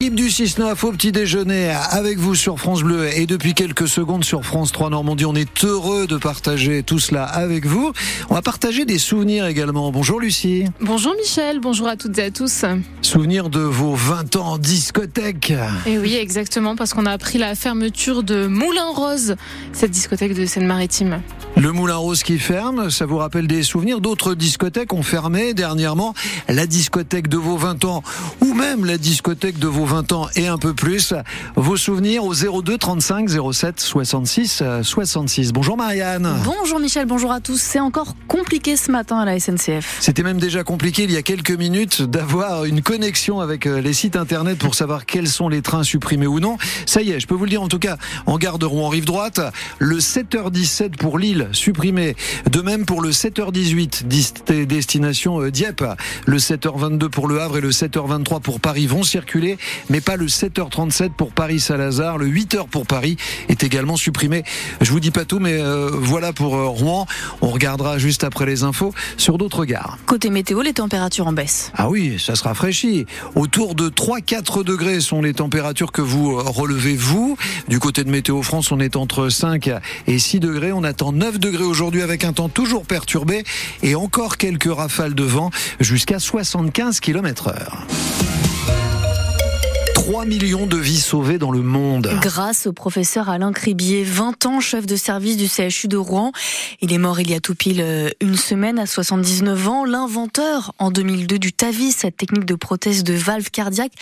Équipe du 6-9 au petit déjeuner avec vous sur France Bleu et depuis quelques secondes sur France 3 Normandie. On est heureux de partager tout cela avec vous. On va partager des souvenirs également. Bonjour Lucie. Bonjour Michel, bonjour à toutes et à tous. Souvenirs de vos 20 ans en discothèque. Et oui, exactement, parce qu'on a appris la fermeture de Moulin Rose, cette discothèque de Seine-Maritime. Le Moulin Rose qui ferme, ça vous rappelle des souvenirs D'autres discothèques ont fermé dernièrement. La discothèque de vos 20 ans ou même la discothèque de vos 20 ans et un peu plus. Vos souvenirs au 02 35 07 66 66. Bonjour Marianne. Bonjour Michel, bonjour à tous. C'est encore compliqué ce matin à la SNCF. C'était même déjà compliqué il y a quelques minutes d'avoir une connexion avec euh, les sites internet pour savoir quels sont les trains supprimés ou non. Ça y est, je peux vous le dire en tout cas en gare de Rouen rive droite, le 7h17 pour Lille supprimé. De même pour le 7h18 destination euh, Dieppe, le 7h22 pour Le Havre et le 7h23 pour Paris vont circuler, mais pas le 7h37 pour Paris-Salazar. Le 8h pour Paris est également supprimé. Je vous dis pas tout, mais euh, voilà pour euh, Rouen. On regardera juste après les infos sur d'autres gares. Côté météo, les températures en baisse. Ah oui, ça se rafraîchit. Autour de 3-4 degrés sont les températures que vous relevez vous. Du côté de Météo France, on est entre 5 et 6 degrés. On attend 9 degrés aujourd'hui avec un temps toujours perturbé et encore quelques rafales de vent jusqu'à 75 km heure. 3 millions de vies sauvées dans le monde. Grâce au professeur Alain Cribier, 20 ans chef de service du CHU de Rouen. Il est mort il y a tout pile euh, une semaine à 79 ans. L'inventeur en 2002 du TAVI, cette technique de prothèse de valve cardiaque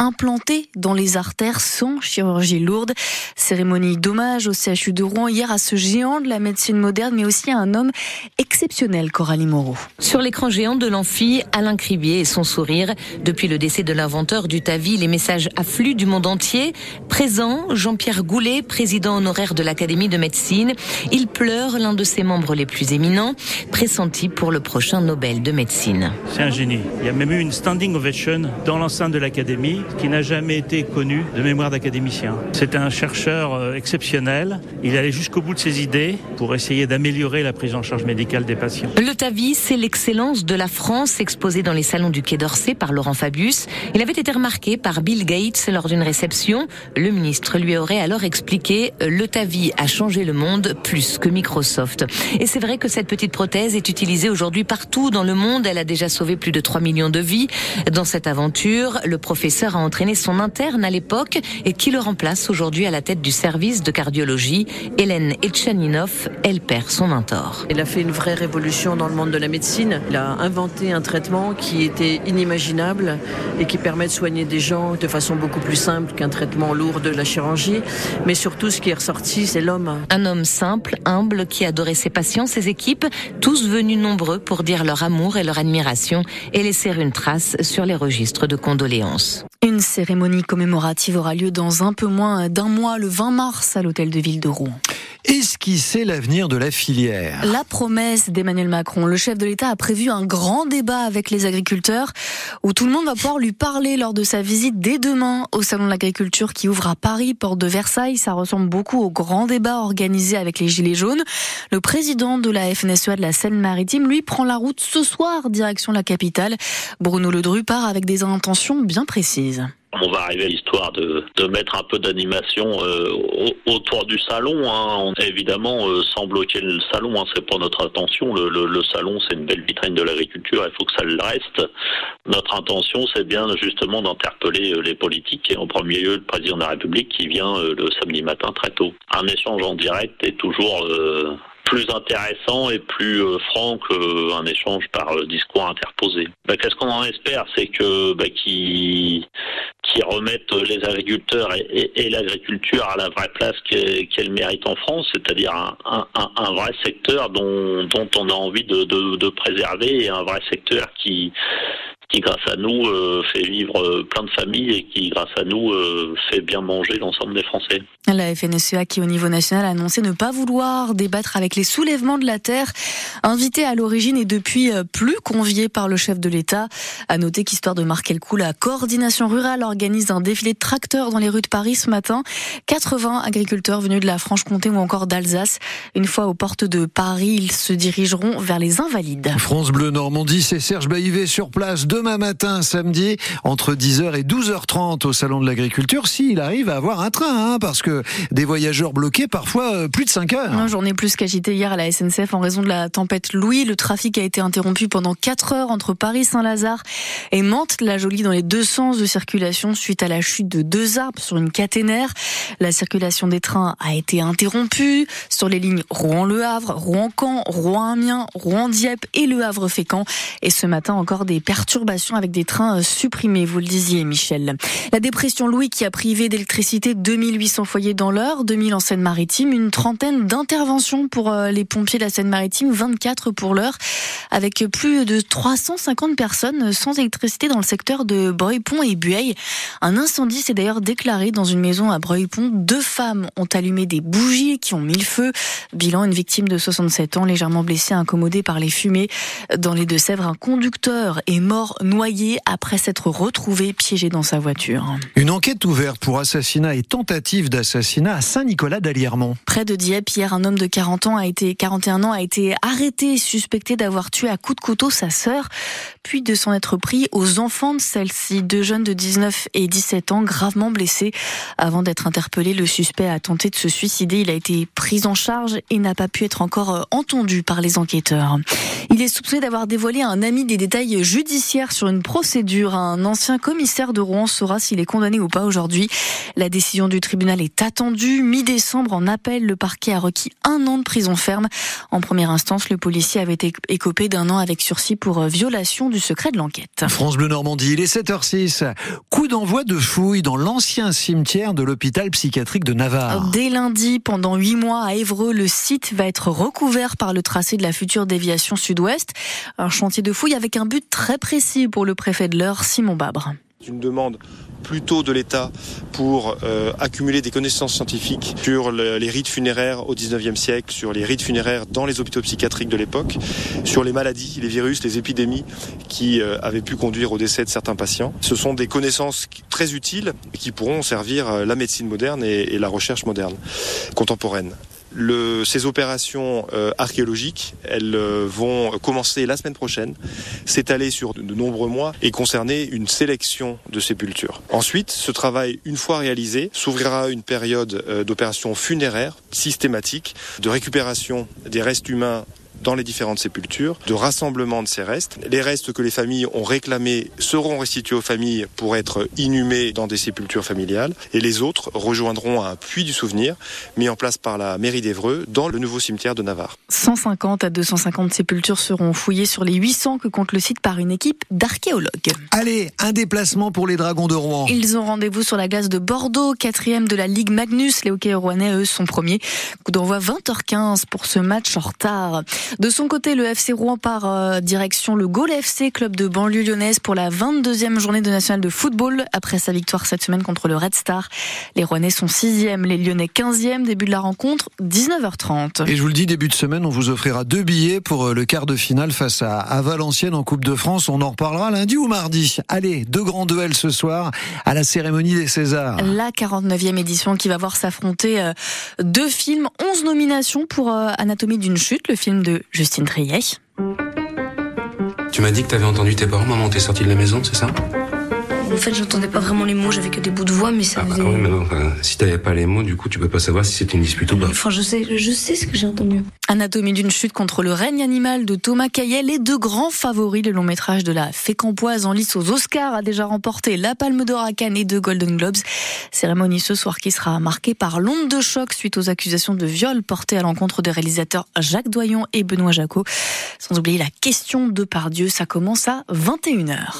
implantée dans les artères sans chirurgie lourde. Cérémonie d'hommage au CHU de Rouen hier à ce géant de la médecine moderne, mais aussi à un homme exceptionnel, Coralie Moreau. Sur l'écran géant de l'amphi, Alain Cribier et son sourire. Depuis le décès de l'inventeur du TAVI, les messages afflux du monde entier. Présent, Jean-Pierre Goulet, président honoraire de l'Académie de médecine. Il pleure l'un de ses membres les plus éminents, pressenti pour le prochain Nobel de médecine. C'est un génie. Il y a même eu une standing ovation dans l'enceinte de l'Académie qui n'a jamais été connue de mémoire d'académicien. C'est un chercheur euh, exceptionnel. Il allait jusqu'au bout de ses idées pour essayer d'améliorer la prise en charge médicale des patients. Le TAVI, c'est l'excellence de la France exposée dans les salons du Quai d'Orsay par Laurent Fabius. Il avait été remarqué par Bill Gates lors d'une réception. Le ministre lui aurait alors expliqué le TAVI a changé le monde plus que Microsoft. Et c'est vrai que cette petite prothèse est utilisée aujourd'hui partout dans le monde. Elle a déjà sauvé plus de 3 millions de vies. Dans cette aventure, le professeur a entraîné son interne à l'époque et qui le remplace aujourd'hui à la tête du service de cardiologie. Hélène Etchaninov, elle perd son mentor. Il a fait une vraie révolution dans le monde de la médecine. Il a inventé un traitement qui était inimaginable et qui permet de soigner des gens de façon beaucoup plus simple qu'un traitement lourd de la chirurgie. Mais surtout, ce qui est ressorti, c'est l'homme. Un homme simple, humble, qui adorait ses patients, ses équipes, tous venus nombreux pour dire leur amour et leur admiration et laisser une trace sur les registres de condoléances. Une cérémonie commémorative aura lieu dans un peu moins d'un mois, le 20 mars, à l'hôtel de ville de Rouen esquisser l'avenir de la filière. La promesse d'Emmanuel Macron. Le chef de l'État a prévu un grand débat avec les agriculteurs où tout le monde va pouvoir lui parler lors de sa visite dès demain au Salon de l'Agriculture qui ouvre à Paris, porte de Versailles. Ça ressemble beaucoup au grand débat organisé avec les Gilets jaunes. Le président de la FNSEA de la Seine-Maritime, lui, prend la route ce soir, direction la capitale. Bruno Ledru part avec des intentions bien précises on va arriver à l'histoire de, mettre un peu d'animation euh, autour du salon. Hein. évidemment, euh, sans bloquer le salon, hein, c'est pas notre intention. Le salon, c'est une belle vitrine de l'agriculture. Il faut que ça le reste. Notre intention, c'est bien justement d'interpeller euh, les politiques et en premier lieu le président de la République qui vient le samedi matin très tôt. Un échange en direct est toujours plus intéressant et plus euh, franc qu'un échange par euh, discours interposé. Bah, qu'est-ce qu'on en espère? C'est que bah, qui qui remettent les agriculteurs et, l'agriculture à la vraie place qu'elle mérite en France, c'est-à-dire un, un, vrai secteur dont, dont on a envie de, de, de préserver et un vrai secteur qui qui grâce à nous euh, fait vivre euh, plein de familles et qui grâce à nous euh, fait bien manger l'ensemble des Français. La FNSEA qui au niveau national a annoncé ne pas vouloir débattre avec les soulèvements de la terre, invité à l'origine et depuis plus convié par le chef de l'État. À noter qu'histoire de marquer le coup, la coordination rurale organise un défilé de tracteurs dans les rues de Paris ce matin. 80 agriculteurs venus de la Franche-Comté ou encore d'Alsace. Une fois aux portes de Paris, ils se dirigeront vers les Invalides. France Bleu Normandie, c'est Serge Baïvé sur place. De demain matin, samedi, entre 10h et 12h30 au Salon de l'Agriculture, s'il arrive à avoir un train, hein, parce que des voyageurs bloqués, parfois euh, plus de 5 heures. Non, journée plus qu'agitée hier à la SNCF en raison de la tempête Louis. Le trafic a été interrompu pendant 4 heures entre Paris-Saint-Lazare et Mantes-la-Jolie dans les deux sens de circulation suite à la chute de deux arbres sur une caténaire. La circulation des trains a été interrompue sur les lignes Rouen-Le Havre, Rouen-Caen, Rouen-Amiens, Rouen-Dieppe et Le Havre-Fécamp. Et ce matin encore des perturbations avec des trains euh, supprimés, vous le disiez Michel. La dépression Louis qui a privé d'électricité 2800 foyers dans l'heure, 2000 en Seine-Maritime, une trentaine d'interventions pour euh, les pompiers de la Seine-Maritime, 24 pour l'heure, avec plus de 350 personnes sans électricité dans le secteur de Breuil-Pont et Bueil. Un incendie s'est d'ailleurs déclaré dans une maison à Breuil-Pont. Deux femmes ont allumé des bougies qui ont mis le feu. Bilan, une victime de 67 ans légèrement blessée, incommodée par les fumées. Dans les Deux-Sèvres, un conducteur est mort noyé après s'être retrouvé piégé dans sa voiture. Une enquête ouverte pour assassinat et tentative d'assassinat à Saint-Nicolas d'Aliermont. Près de Dieppe, hier, un homme de 40 ans a été, 41 ans a été arrêté, suspecté d'avoir tué à coups de couteau sa sœur, puis de s'en être pris aux enfants de celle-ci, deux jeunes de 19 et 17 ans gravement blessés. Avant d'être interpellé, le suspect a tenté de se suicider. Il a été pris en charge et n'a pas pu être encore entendu par les enquêteurs. Il est soupçonné d'avoir dévoilé à un ami des détails judiciaires sur une procédure. Un ancien commissaire de Rouen saura s'il est condamné ou pas aujourd'hui. La décision du tribunal est attendue. Mi-décembre, en appel, le parquet a requis un an de prison ferme. En première instance, le policier avait été écopé d'un an avec sursis pour euh, violation du secret de l'enquête. France Bleu Normandie, il est 7h06. Coup d'envoi de fouilles dans l'ancien cimetière de l'hôpital psychiatrique de Navarre. Dès lundi, pendant huit mois à Évreux, le site va être recouvert par le tracé de la future déviation sud-ouest. Un chantier de fouilles avec un but très précis pour le préfet de l'Eure, Simon Babre. Une demande plutôt de l'État pour euh, accumuler des connaissances scientifiques sur le, les rites funéraires au 19e siècle, sur les rites funéraires dans les hôpitaux psychiatriques de l'époque, sur les maladies, les virus, les épidémies qui euh, avaient pu conduire au décès de certains patients. Ce sont des connaissances très utiles qui pourront servir euh, la médecine moderne et la recherche moderne, contemporaine. Ces opérations euh, archéologiques, elles euh, vont commencer la semaine prochaine, s'étaler sur de, de, nombreux mois et concerner une sélection de sépultures. Ensuite, ce travail, une fois réalisé, s'ouvrira une période euh, d'opérations funéraires systématiques, de récupération des restes humains dans les différentes sépultures, de rassemblement de ces restes. Les restes que les familles ont réclamés seront restitués aux familles pour être inhumés dans des sépultures familiales et les autres rejoindront un puits du souvenir mis en place par la mairie d'Evreux dans le nouveau cimetière de Navarre. 150 à 250 sépultures seront fouillées sur les 800 que compte le site par une équipe d'archéologues. Allez, un déplacement pour les Dragons de Rouen. Ils ont rendez-vous sur la glace de Bordeaux, quatrième de la Ligue Magnus. Les hockey rouennais, eux, sont premiers. Coup d'envoi 20h15 pour ce match en retard. De son côté, le FC Rouen part euh, direction le Gaulle FC, club de banlieue lyonnaise, pour la 22e journée de nationale de football après sa victoire cette semaine contre le Red Star. Les Rouennais sont 6e, les Lyonnais 15e. Début de la rencontre, 19h30. Et je vous le dis, début de semaine, on vous offrira deux billets pour euh, le quart de finale face à, à Valenciennes en Coupe de France. On en reparlera lundi ou mardi. Allez, deux grands duels ce soir à la cérémonie des Césars. La 49e édition qui va voir s'affronter euh, deux films, 11 nominations pour Anatomie d'une chute, le film de Justine Triet. Tu m'as dit que t'avais entendu tes parents, maman, t'es sortie de la maison, c'est ça? En fait, j'entendais pas vraiment les mots, j'avais que des bouts de voix, mais ça ah bah faisait... oui, mais non, si t'avais pas les mots, du coup, tu peux pas savoir si c'était une dispute ou pas. Enfin, je sais, je sais ce que j'ai entendu. Anatomie d'une chute contre le règne animal de Thomas Caillet, les deux grands favoris, le long métrage de la Fécampoise en lice aux Oscars, a déjà remporté la Palme d'Or à Cannes et deux Golden Globes. Cérémonie ce soir qui sera marquée par l'onde de choc suite aux accusations de viol portées à l'encontre des réalisateurs Jacques Doyon et Benoît Jacot. Sans oublier la question de Pardieu, ça commence à 21h.